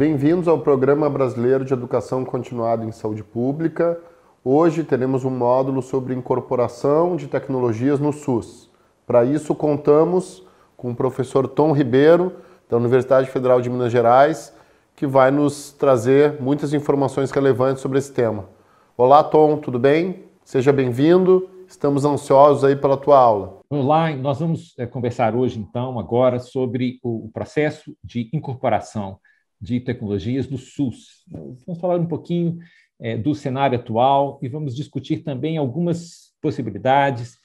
Bem-vindos ao Programa Brasileiro de Educação Continuada em Saúde Pública. Hoje teremos um módulo sobre incorporação de tecnologias no SUS. Para isso, contamos com o professor Tom Ribeiro, da Universidade Federal de Minas Gerais, que vai nos trazer muitas informações relevantes sobre esse tema. Olá, Tom, tudo bem? Seja bem-vindo. Estamos ansiosos aí pela tua aula. Olá, nós vamos é, conversar hoje, então, agora sobre o processo de incorporação de tecnologias do SUS. Vamos falar um pouquinho é, do cenário atual e vamos discutir também algumas possibilidades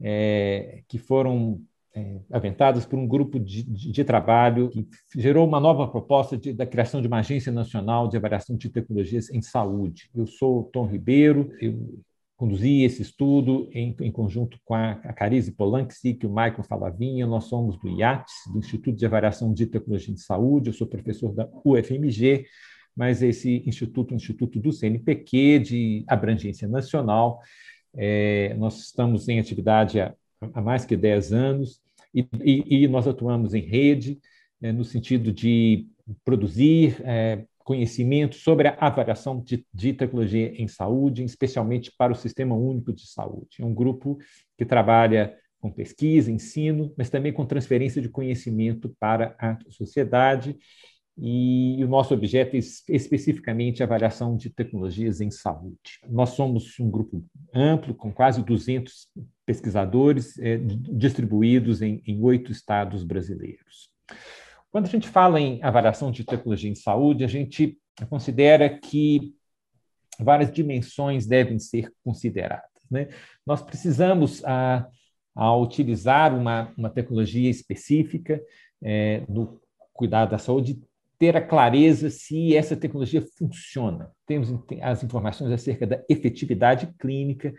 é, que foram é, aventadas por um grupo de, de, de, trabalho que gerou uma nova proposta de, da criação de uma agência nacional de avaliação de tecnologias em saúde. Eu sou Tom Ribeiro, eu conduzi esse estudo em, em conjunto com a, a Carize Polanski e o Michael Falavinha. Nós somos do IATS, do Instituto de Avaliação de Tecnologia de Saúde. Eu sou professor da UFMG, mas esse instituto instituto do CNPq, de abrangência nacional. É, nós estamos em atividade há, há, mais que 10 anos e, e, e nós atuamos em rede, é, no sentido de produzir é, conhecimento sobre a avaliação de, de, tecnologia em saúde, especialmente para o Sistema Único de Saúde. É um grupo que trabalha com pesquisa, ensino, mas também com transferência de conhecimento para a sociedade. E o nosso objeto é especificamente a avaliação de tecnologias em saúde. Nós somos um grupo amplo, com quase 200 pesquisadores é, distribuídos em oito estados brasileiros. Quando a gente fala em avaliação de tecnologia em saúde, a gente considera que várias dimensões devem ser consideradas. Né? Nós precisamos, a, a utilizar uma, uma tecnologia específica é, cuidado da saúde, ter a clareza se essa tecnologia funciona. Temos as informações acerca da efetividade clínica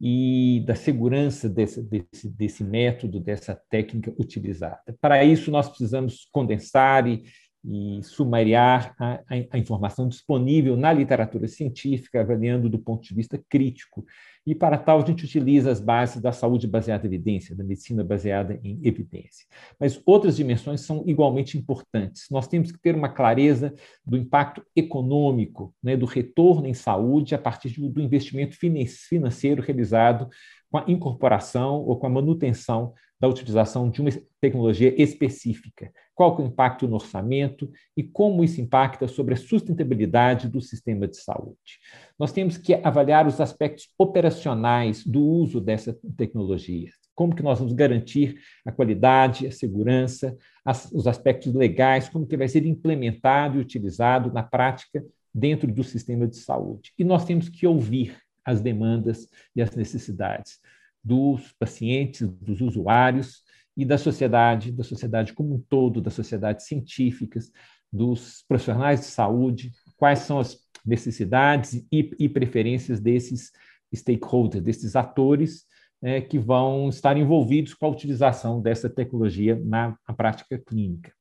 e da segurança desse, desse, desse método, dessa técnica utilizada. Para isso, nós precisamos condensar e, e sumariar a, a, informação disponível na literatura científica, avaliando do ponto de vista crítico. E para tal, a gente utiliza as bases da saúde baseada em evidência, da medicina baseada em evidência. Mas outras dimensões são igualmente importantes. Nós temos que ter uma clareza do impacto econômico, né, do retorno em saúde a partir do investimento financeiro realizado com a incorporação ou com a manutenção da utilização de uma tecnologia específica. Qual é o impacto no orçamento e como isso impacta sobre a sustentabilidade do sistema de saúde. Nós temos que avaliar os aspectos operacionais do uso dessa tecnologia. Como que nós vamos garantir a qualidade, a segurança, as, os aspectos legais, como que vai ser implementado e utilizado na prática dentro do sistema de saúde. E nós temos que ouvir as demandas e as necessidades dos pacientes, dos usuários e da sociedade, da sociedade como um todo, das sociedades científicas, dos profissionais de saúde, quais são as necessidades e, e preferências desses stakeholders, desses atores é, que vão estar envolvidos com a utilização dessa tecnologia na, na prática clínica.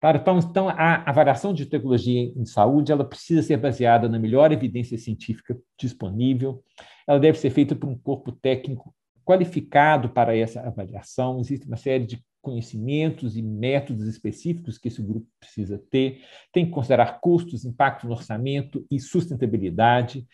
Para, então, então, a avaliação de tecnologia em saúde ela precisa ser baseada na melhor evidência científica disponível, ela deve ser feita por um corpo técnico qualificado para essa avaliação, existe uma série de conhecimentos e métodos específicos que esse grupo precisa ter, tem que considerar custos, impacto no orçamento e sustentabilidade.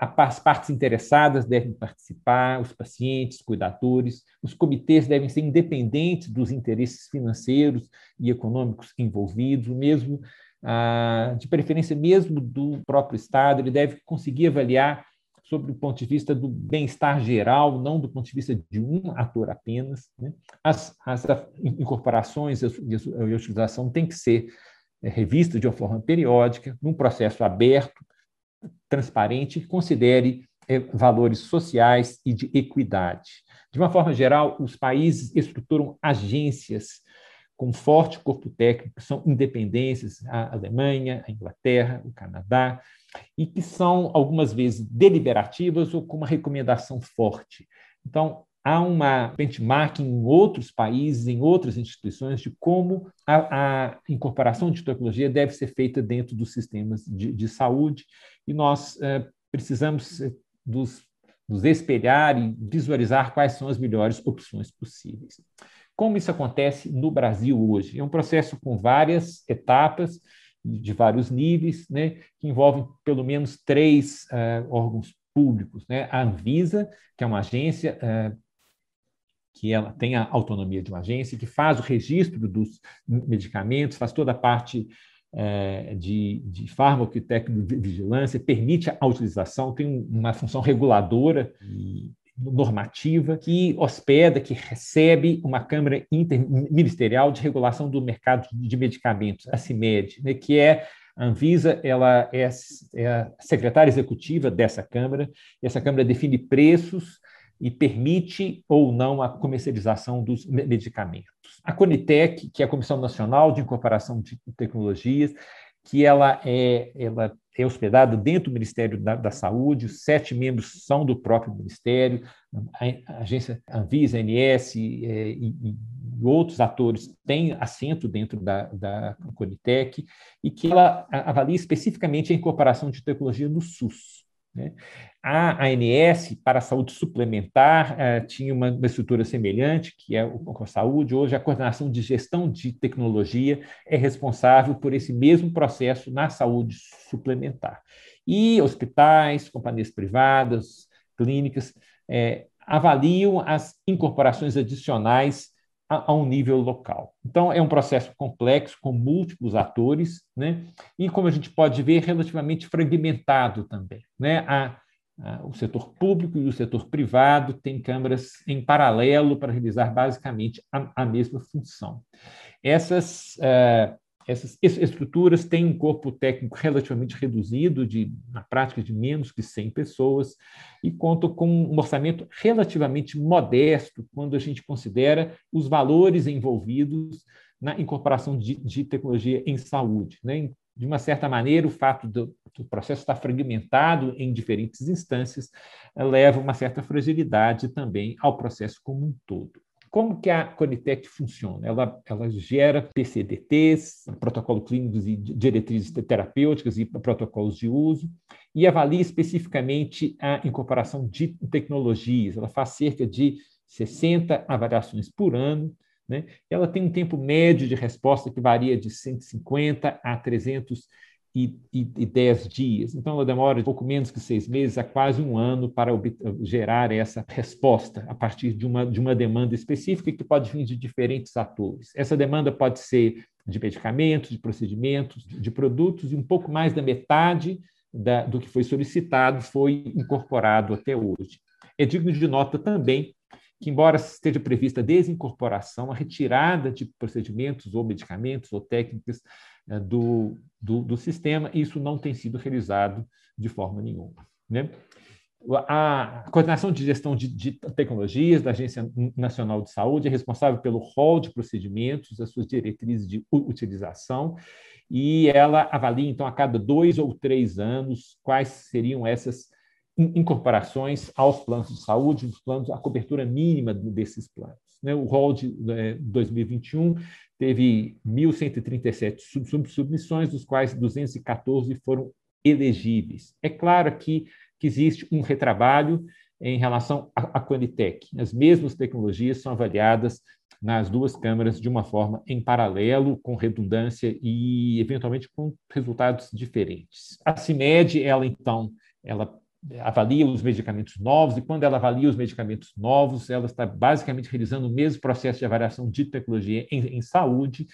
As partes interessadas devem participar, os pacientes, cuidadores, os comitês devem ser independentes dos interesses financeiros e econômicos envolvidos, mesmo de preferência mesmo do próprio Estado, ele deve conseguir avaliar sobre o ponto de vista do bem-estar geral, não do ponto de vista de um ator apenas. Né? As, as, incorporações e a utilização têm que ser é, revistas de uma forma periódica, num processo aberto, transparente, que considere é, valores sociais e de equidade. De uma forma geral, os países estruturam agências com forte corpo técnico, são independências, a Alemanha, a Inglaterra, o Canadá, e que são, algumas vezes, deliberativas ou com uma recomendação forte. Então, há uma benchmarking em outros países, em outras instituições, de como a, a incorporação de tecnologia deve ser feita dentro dos sistemas de, de saúde, e nós é, precisamos eh, dos, nos espelhar e visualizar quais são as melhores opções possíveis. Como isso acontece no Brasil hoje? É um processo com várias etapas, de vários níveis, né, que envolvem pelo menos três uh, órgãos públicos. Né? A Anvisa, que é uma agência uh, que ela tem a autonomia de uma agência, que faz o registro dos medicamentos, faz toda a parte uh, de, de fármaco e vigilância, permite a utilização, tem uma função reguladora e normativa que hospeda, que recebe uma Câmara Interministerial de Regulação do Mercado de Medicamentos, a CIMED, né, que é a Anvisa ela é, é secretária executiva dessa Câmara, e essa Câmara define preços e permite ou não a comercialização dos medicamentos. A Conitec, que é a Comissão Nacional de Incorporação de Tecnologias, que ela é, ela é hospedada dentro do Ministério da, da, Saúde, os sete membros são do próprio Ministério, a, agência Anvisa, ANS é, e, e, outros atores têm assento dentro da, da Conitec, e que ela avalia especificamente a incorporação de tecnologia no SUS. Né? A ANS, para a saúde suplementar, eh, tinha uma, estrutura semelhante, que é o Saúde. Hoje, a coordenação de gestão de tecnologia é responsável por esse mesmo processo na saúde suplementar. E hospitais, companhias privadas, clínicas, eh, avaliam as incorporações adicionais a, a, um nível local. Então, é um processo complexo, com múltiplos atores, né? e, como a gente pode ver, relativamente fragmentado também. Né? A, o setor público e o setor privado têm câmaras em paralelo para realizar basicamente a, mesma função. Essas uh, essas estruturas têm um corpo técnico relativamente reduzido, de, na prática de menos que 100 pessoas, e contam com um orçamento relativamente modesto quando a gente considera os valores envolvidos na incorporação de, de tecnologia em saúde. Né? De uma certa maneira, o fato do, do processo estar fragmentado em diferentes instâncias eh, leva uma certa fragilidade também ao processo como um todo. Como que a Conitec funciona? Ela, ela gera PCDTs, protocolo clínicos e diretrizes terapêuticas e protocolos de uso, e avalia especificamente a incorporação de tecnologias. Ela faz cerca de 60 avaliações por ano, né? Ela tem um tempo médio de resposta que varia de 150 a 300 e, e, e 10 dias. Então, ela demora pouco menos que seis meses a quase um ano para gerar essa resposta a partir de uma, de uma demanda específica que pode vir de diferentes atores. Essa demanda pode ser de medicamentos, de procedimentos, de produtos, e um pouco mais da metade da, do que foi solicitado foi incorporado até hoje. É digno de nota também que, embora esteja prevista a desincorporação, a retirada de procedimentos ou medicamentos ou técnicas eh, do, do, do, sistema, isso não tem sido realizado de forma nenhuma. Né? A coordenação de gestão de, de, tecnologias da Agência Nacional de Saúde é responsável pelo rol de procedimentos, as suas diretrizes de utilização, e ela avalia, então, a cada dois ou três anos, quais seriam essas incorporações aos planos de saúde, os planos, a cobertura mínima desses planos. Né? O rol de 2021 né, teve 1.137 submissões, dos quais 214 foram elegíveis. É claro que existe um retrabalho em relação à Quanitec. As mesmas tecnologias são avaliadas nas duas câmaras de uma forma em paralelo, com redundância e, eventualmente, com resultados diferentes. A CIMED, ela, então, ela avalia os medicamentos novos, e quando ela avalia os medicamentos novos, ela está basicamente realizando o mesmo processo de avaliação de tecnologia em, em saúde,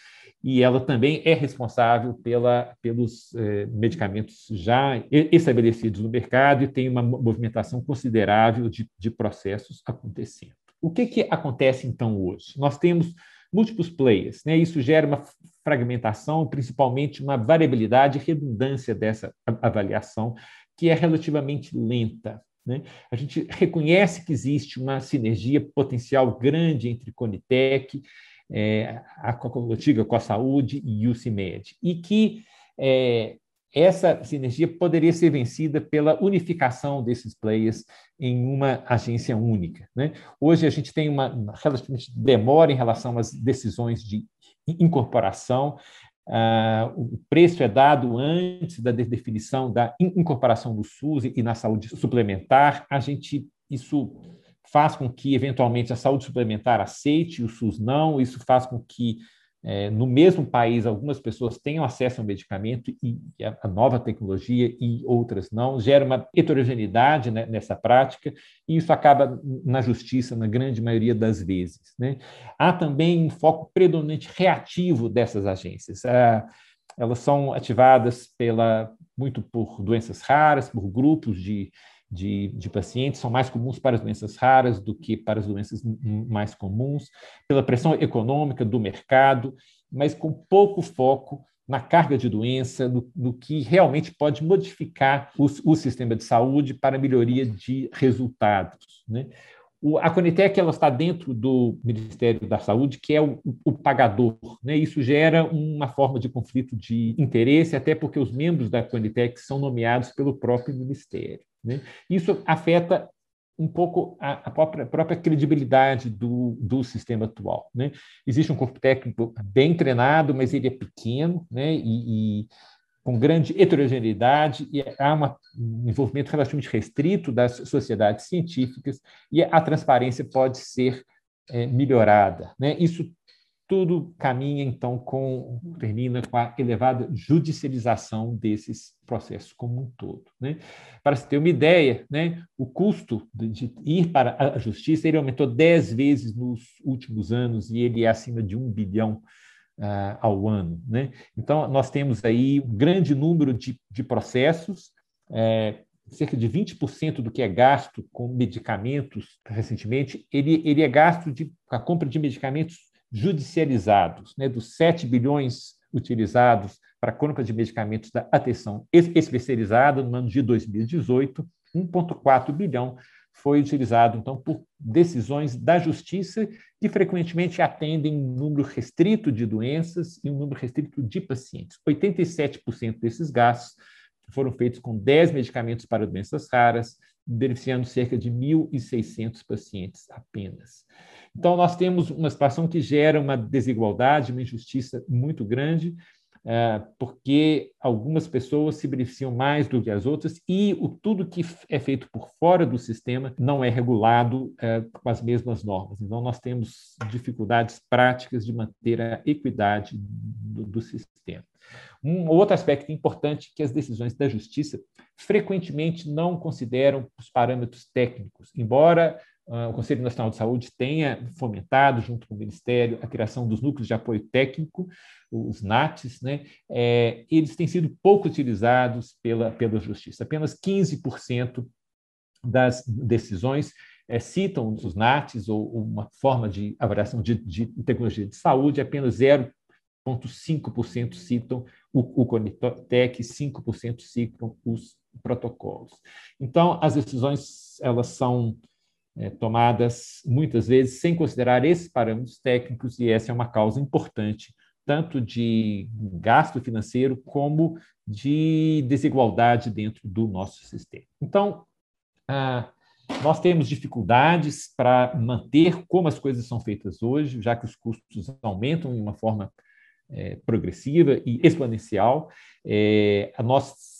e ela também é responsável pela, pelos eh, medicamentos já estabelecidos no mercado e tem uma movimentação considerável de, de processos acontecendo. O que, que acontece então hoje? Nós temos múltiplos players, né? isso gera uma fragmentação, principalmente uma variabilidade e redundância dessa avaliação, que é relativamente lenta. Né? A gente reconhece que existe uma sinergia potencial grande entre Conitec, é, a Coca-Cola com a Saúde e o CIMED, e que é, essa sinergia poderia ser vencida pela unificação desses players em uma agência única. Né? Hoje a gente tem uma relativamente demora em relação às decisões de incorporação. Uh, o preço é dado antes da definição da incorporação do SUS e, na saúde suplementar. A gente isso faz com que eventualmente a saúde suplementar aceite o SUS não. Isso faz com que é, no mesmo país, algumas pessoas tenham acesso ao medicamento e a, nova tecnologia e outras não, gera uma heterogeneidade né, nessa prática, e isso acaba na justiça, na grande maioria das vezes. Né? Há também um foco predominante reativo dessas agências. Ah, elas são ativadas pela, muito por doenças raras, por grupos de de, de, pacientes são mais comuns para as doenças raras do que para as doenças mais comuns, pela pressão econômica do mercado, mas com pouco foco na carga de doença, no, no que realmente pode modificar o, o, sistema de saúde para melhoria de resultados. Né? O, a Conitec ela está dentro do Ministério da Saúde, que é o, o pagador. Né? Isso gera uma forma de conflito de interesse, até porque os membros da Conitec são nomeados pelo próprio Ministério. Né? Isso afeta um pouco a, a própria, própria, credibilidade do, do sistema atual. Né? Existe um corpo técnico bem treinado, mas ele é pequeno né? e, e com grande heterogeneidade, e há uma, um envolvimento relativamente restrito das sociedades científicas, e a transparência pode ser é, melhorada. Né? Isso tudo caminha então com termina com a elevada judicialização desses processos como um todo. Né? Para se ter uma ideia, né, o custo de ir para a justiça ele aumentou dez vezes nos últimos anos e ele é acima de um bilhão uh, ao ano. Né? Então nós temos aí um grande número de, de processos. É, cerca de 20% do que é gasto com medicamentos recentemente, ele, ele é gasto de, a compra de medicamentos judicializados, né, dos 7 bilhões utilizados para a compra de medicamentos da atenção especializada no ano de 2018, 1,4 bilhão foi utilizado, então, por decisões da justiça que frequentemente atendem um número restrito de doenças e um número restrito de pacientes. 87% desses gastos foram feitos com 10 medicamentos para doenças raras, beneficiando cerca de 1.600 pacientes apenas. Então, nós temos uma situação que gera uma desigualdade, uma injustiça muito grande, é, porque algumas pessoas se beneficiam mais do que as outras e o, tudo que é feito por fora do sistema não é regulado é, com as mesmas normas. Então, nós temos dificuldades práticas de manter a equidade do, do sistema. Um outro aspecto importante é que as decisões da justiça frequentemente não consideram os parâmetros técnicos, embora o Conselho Nacional de Saúde tenha fomentado, junto com o Ministério, a criação dos núcleos de apoio técnico, os NATs, né? É, eles têm sido pouco utilizados pela, pela Justiça. Apenas 15% das decisões é, citam os NATs ou uma forma de avaliação de, de tecnologia de saúde, apenas 0,5% citam o, o Conitec, 5% citam os protocolos. Então, as decisões elas são é, tomadas muitas vezes sem considerar esses parâmetros técnicos, e essa é uma causa importante, tanto de gasto financeiro como de desigualdade dentro do nosso sistema. Então, ah, nós temos dificuldades para manter como as coisas são feitas hoje, já que os custos aumentam de uma forma é, progressiva e exponencial. É, nós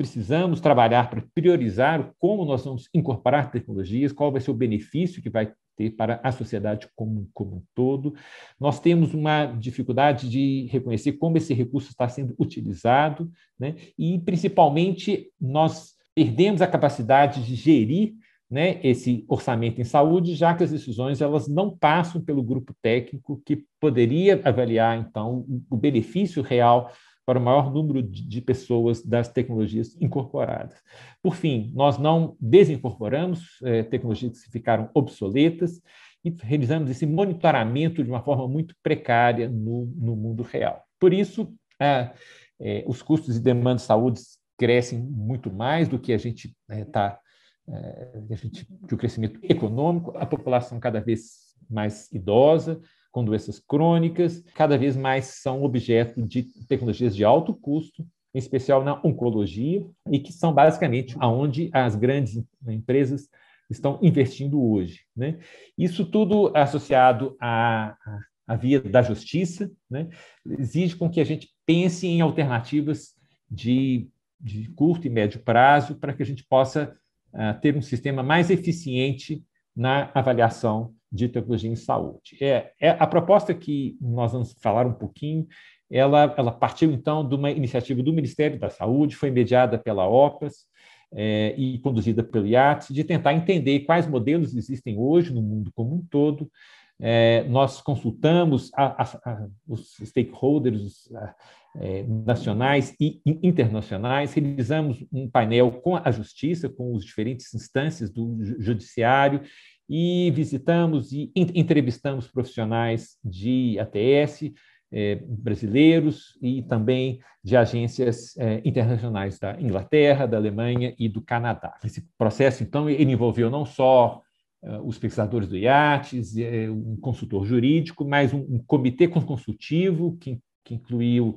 precisamos trabalhar para priorizar como nós vamos incorporar tecnologias, qual vai ser o benefício que vai ter para a sociedade como, como um todo. Nós temos uma dificuldade de reconhecer como esse recurso está sendo utilizado, né? e, principalmente, nós perdemos a capacidade de gerir né, esse orçamento em saúde, já que as decisões elas não passam pelo grupo técnico que poderia avaliar, então, o benefício real para o maior número de pessoas das tecnologias incorporadas. Por fim, nós não desincorporamos é, tecnologias que ficaram obsoletas e realizamos esse monitoramento de uma forma muito precária no, no mundo real. Por isso, é, os custos e demandas de saúde crescem muito mais do que a gente está é, é que o crescimento econômico, a população cada vez mais idosa, com doenças crônicas, cada vez mais são objeto de tecnologias de alto custo, em especial na oncologia, e que são basicamente aonde as grandes empresas estão investindo hoje. Né? Isso tudo associado à, à via da justiça, né? exige com que a gente pense em alternativas de, de curto e médio prazo para que a gente possa uh, ter um sistema mais eficiente na avaliação de tecnologia em saúde. É, é, a proposta que nós vamos falar um pouquinho, ela, ela partiu, então, de uma iniciativa do Ministério da Saúde, foi mediada pela OPAS é, e conduzida pelo IATS, de tentar entender quais modelos existem hoje no mundo como um todo. É, nós consultamos a, a, a, os stakeholders é, nacionais e internacionais, realizamos um painel com a Justiça, com as diferentes instâncias do Judiciário e visitamos e entrevistamos profissionais de ATS é, brasileiros e também de agências é, internacionais da Inglaterra, da Alemanha e do Canadá. Esse processo, então, ele envolveu não só é, os pesquisadores do IATES, um consultor jurídico, mas um, um comitê consultivo que, que incluiu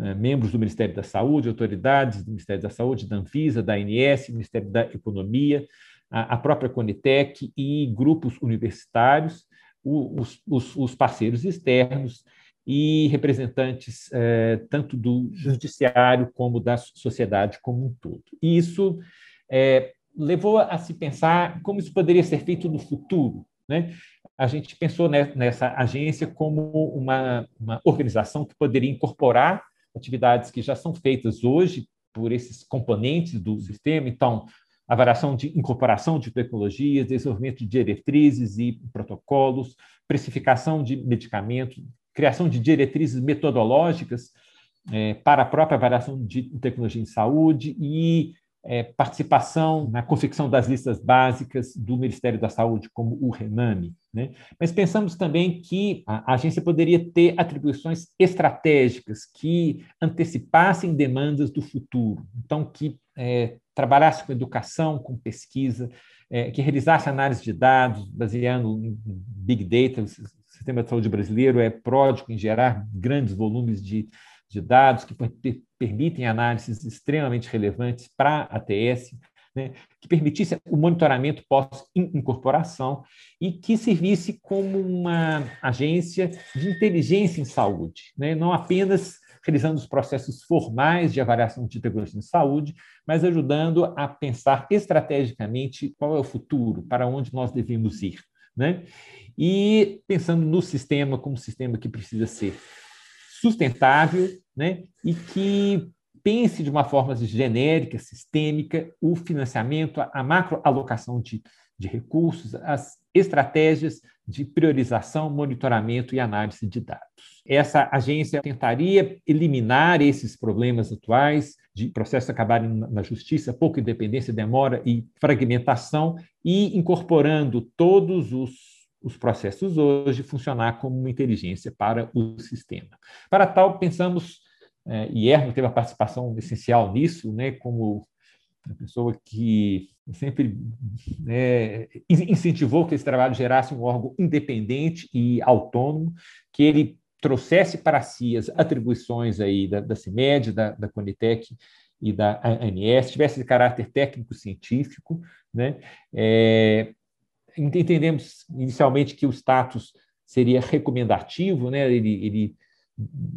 é, membros do Ministério da Saúde, autoridades do Ministério da Saúde, da Anvisa, da ANS, Ministério da Economia, a, própria Conitec e grupos universitários, os, os, os parceiros externos e representantes eh, tanto do judiciário como da sociedade como um todo. E isso eh, levou a se pensar como isso poderia ser feito no futuro. Né? A gente pensou nessa agência como uma, uma organização que poderia incorporar atividades que já são feitas hoje por esses componentes do sistema. Então, a variação de incorporação de tecnologias, desenvolvimento de diretrizes e protocolos, precificação de medicamentos, criação de diretrizes metodológicas é, para a própria variação de tecnologia em saúde e é, participação na confecção das listas básicas do Ministério da Saúde, como o RENAME. Né? Mas pensamos também que a agência poderia ter atribuições estratégicas que antecipassem demandas do futuro, então que é, trabalhasse com educação, com pesquisa, é, que realizasse análise de dados, baseando em Big Data. O sistema de saúde brasileiro é pródigo em gerar grandes volumes de, de dados que permitem análises extremamente relevantes para a ATS, né, que permitisse o monitoramento pós-incorporação e que servisse como uma agência de inteligência em saúde, né, não apenas realizando os processos formais de avaliação de tecnologia em saúde, mas ajudando a pensar estrategicamente qual é o futuro, para onde nós devemos ir. Né? E pensando no sistema como um sistema que precisa ser sustentável né? e que pense de uma forma genérica, sistêmica, o financiamento, a macroalocação de, de recursos, as estratégias de priorização, monitoramento e análise de dados. Essa agência tentaria eliminar esses problemas atuais de processos acabarem na justiça, pouca independência, demora e fragmentação, e incorporando todos os os processos hoje funcionar como uma inteligência para o sistema. Para tal, pensamos, e Erno teve uma participação essencial nisso, né, como uma pessoa que sempre né, incentivou que esse trabalho gerasse um órgão independente e autônomo, que ele trouxesse para si as atribuições aí da, da CIMED, da, da Conitec e da ANS, tivesse caráter técnico-científico. Né? É, entendemos inicialmente que o status seria recomendativo, né? ele, ele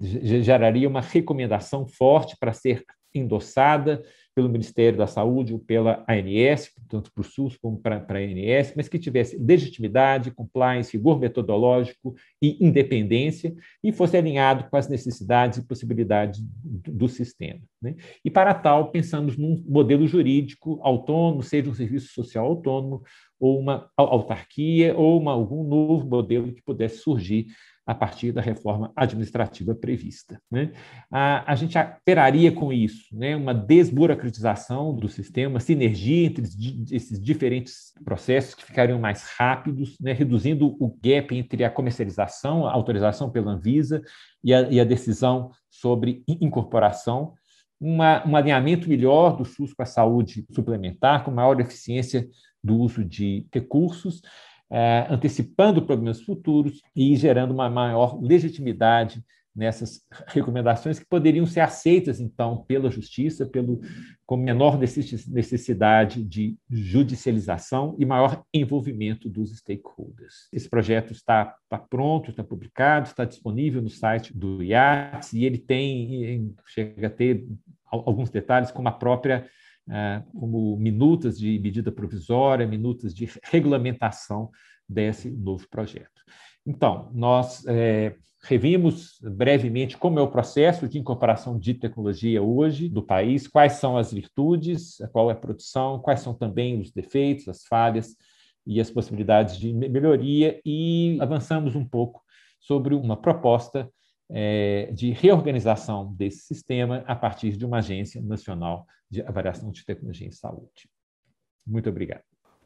geraria uma recomendação forte para ser endossada pelo Ministério da Saúde ou pela ANS, tanto para o SUS como para, para a ANS, mas que tivesse legitimidade, compliance, rigor metodológico e independência e fosse alinhado com as necessidades e possibilidades do, do sistema. Né? E para tal, pensamos num modelo jurídico autônomo, seja um serviço social autônomo, ou uma autarquia, ou uma, algum novo modelo que pudesse surgir a partir da reforma administrativa prevista. Né? A, a gente operaria com isso, né? uma desburocratização do sistema, sinergia entre esses diferentes processos que ficariam mais rápidos, né? reduzindo o gap entre a comercialização, a autorização pela Anvisa e a, e a decisão sobre incorporação, uma, um alinhamento melhor do SUS com a saúde suplementar, com maior eficiência do uso de recursos, antecipando problemas futuros e gerando uma maior legitimidade nessas recomendações que poderiam ser aceitas então pela justiça, pelo com menor necessidade de judicialização e maior envolvimento dos stakeholders. Esse projeto está, está pronto, está publicado, está disponível no site do IATS e ele tem chega a ter alguns detalhes como a própria como minutas de medida provisória, minutas de regulamentação desse novo projeto. Então, nós é, revimos brevemente como é o processo de incorporação de tecnologia hoje do país, quais são as virtudes, qual é a produção, quais são também os defeitos, as falhas e as possibilidades de melhoria, e avançamos um pouco sobre uma proposta é, de reorganização desse sistema a partir de uma agência nacional de avaliação de tecnologia em saúde. Muito obrigado.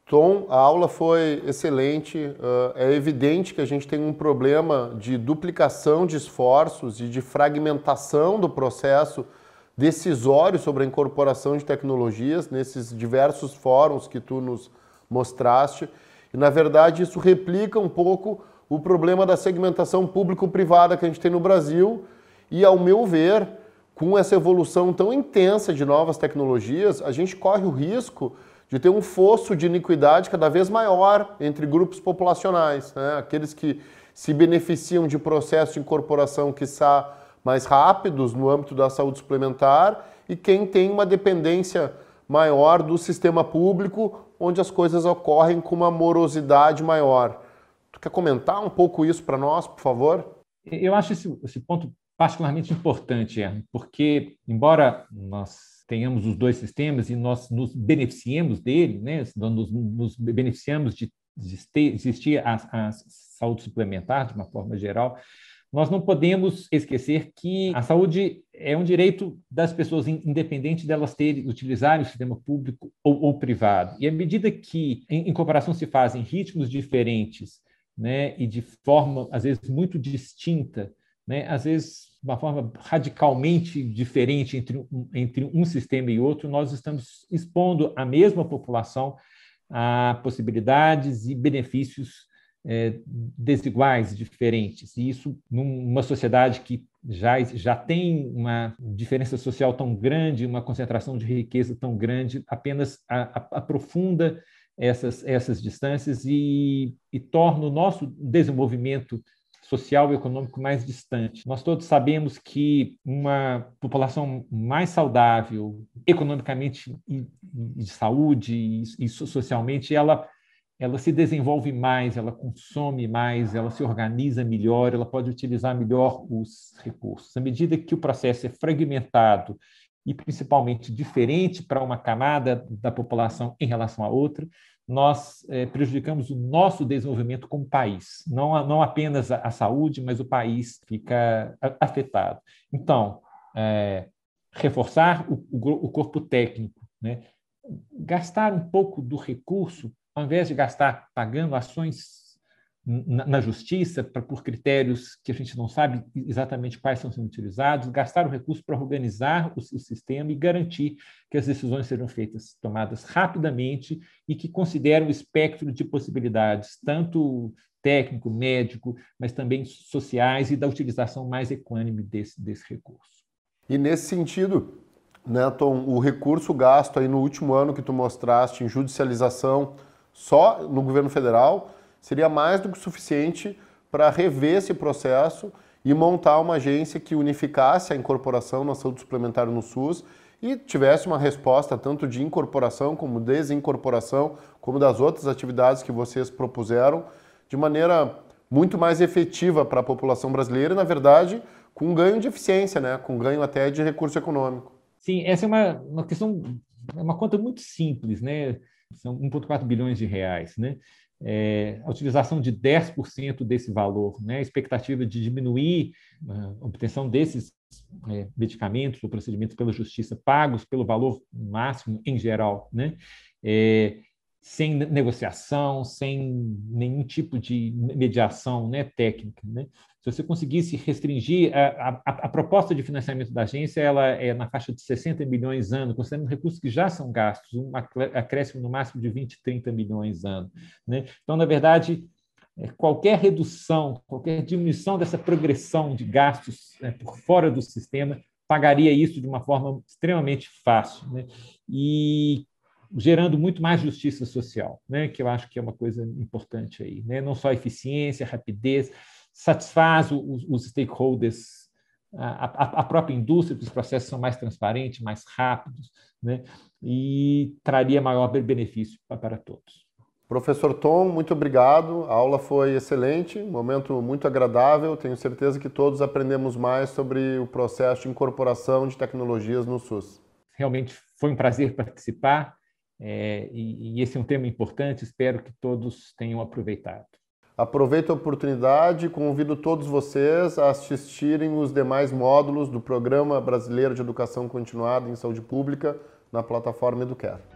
Tom, a aula foi excelente. É evidente que a gente tem um problema de duplicação de esforços e de fragmentação do processo decisório sobre a incorporação de tecnologias nesses diversos fóruns que tu nos mostraste. E, na verdade, isso replica um pouco o problema da segmentação público-privada que a gente tem no Brasil. E, ao meu ver, com essa evolução tão intensa de novas tecnologias, a gente corre o risco de ter um fosso de iniquidade cada vez maior entre grupos populacionais. Né? Aqueles que se beneficiam de processos de incorporação que são mais rápidos no âmbito da saúde suplementar e quem tem uma dependência maior do sistema público, onde as coisas ocorrem com uma morosidade maior. Tu quer comentar um pouco isso para nós, por favor? Eu acho esse, esse ponto particularmente importante, porque, embora nós tenhamos os dois sistemas e nós nos beneficiemos dele, né? nos, nos beneficiamos de existir a, a saúde suplementar de uma forma geral, nós não podemos esquecer que a saúde é um direito das pessoas, independente delas terem, utilizarem o sistema público ou, ou privado. E à medida que, em, em comparação, se fazem ritmos diferentes né, e de forma, às vezes, muito distinta, né, às vezes uma forma radicalmente diferente entre um, entre um sistema e outro, nós estamos expondo a mesma população a possibilidades e benefícios é, desiguais, diferentes. E isso, numa sociedade que já, já tem uma diferença social tão grande, uma concentração de riqueza tão grande, apenas a, a, aprofunda essas, essas distâncias e, e torna o nosso desenvolvimento social e econômico mais distante. Nós todos sabemos que uma população mais saudável, economicamente e de saúde e, socialmente, ela ela se desenvolve mais, ela consome mais, ela se organiza melhor, ela pode utilizar melhor os recursos. À medida que o processo é fragmentado e principalmente diferente para uma camada da população em relação a outra, nós é, prejudicamos o nosso desenvolvimento como país. Não, não apenas a, a saúde, mas o país fica afetado. Então, é, reforçar o, o, o, corpo técnico, né? gastar um pouco do recurso, ao invés de gastar pagando ações na, na justiça pra, por critérios que a gente não sabe exatamente quais estão sendo utilizados, gastar o recurso para organizar o, o sistema e garantir que as decisões sejam feitas, tomadas rapidamente e que consideram o espectro de possibilidades, tanto técnico, médico, mas também sociais e da utilização mais equânime desse, desse recurso. E nesse sentido, né, Tom, o recurso gasto aí no último ano que tu mostraste em judicialização só no governo federal seria mais do que suficiente para rever esse processo e montar uma agência que unificasse a incorporação na saúde suplementar no SUS e tivesse uma resposta tanto de incorporação como desincorporação, como das outras atividades que vocês propuseram, de maneira muito mais efetiva para a população brasileira e, na verdade, com ganho de eficiência, né? com ganho até de recurso econômico. Sim, essa é uma, uma questão, é uma conta muito simples, né? São 1,4 bilhões de reais, né? é, a utilização de 10% desse valor, né, a expectativa de diminuir a obtenção desses é, medicamentos ou procedimentos pela justiça pagos pelo valor máximo em geral, né, é, sem negociação, sem nenhum tipo de mediação né, técnica. Né? Se você conseguisse restringir, a, a, a, proposta de financiamento da agência ela é na faixa de 60 milhões ano, considerando recursos que já são gastos, um acréscimo no máximo de 20, 30 milhões ano. Né? Então, na verdade, é, qualquer redução, qualquer diminuição dessa progressão de gastos né, por fora do sistema pagaria isso de uma forma extremamente fácil. Né? E gerando muito mais justiça social, né? que eu acho que é uma coisa importante aí. Né? Não só eficiência, rapidez, satisfaz os, os stakeholders a, a, a própria indústria, que os processos são mais transparentes, mais rápidos, né? e traria maior benefício para todos. Professor Tom, muito obrigado. A aula foi excelente, um momento muito agradável. Tenho certeza que todos aprendemos mais sobre o processo de incorporação de tecnologias no SUS. Realmente foi um prazer participar é, e, e esse é um tema importante. Espero que todos tenham aproveitado. Aproveito a oportunidade e convido todos vocês a assistirem os demais módulos do Programa Brasileiro de Educação Continuada em Saúde Pública na plataforma Educare.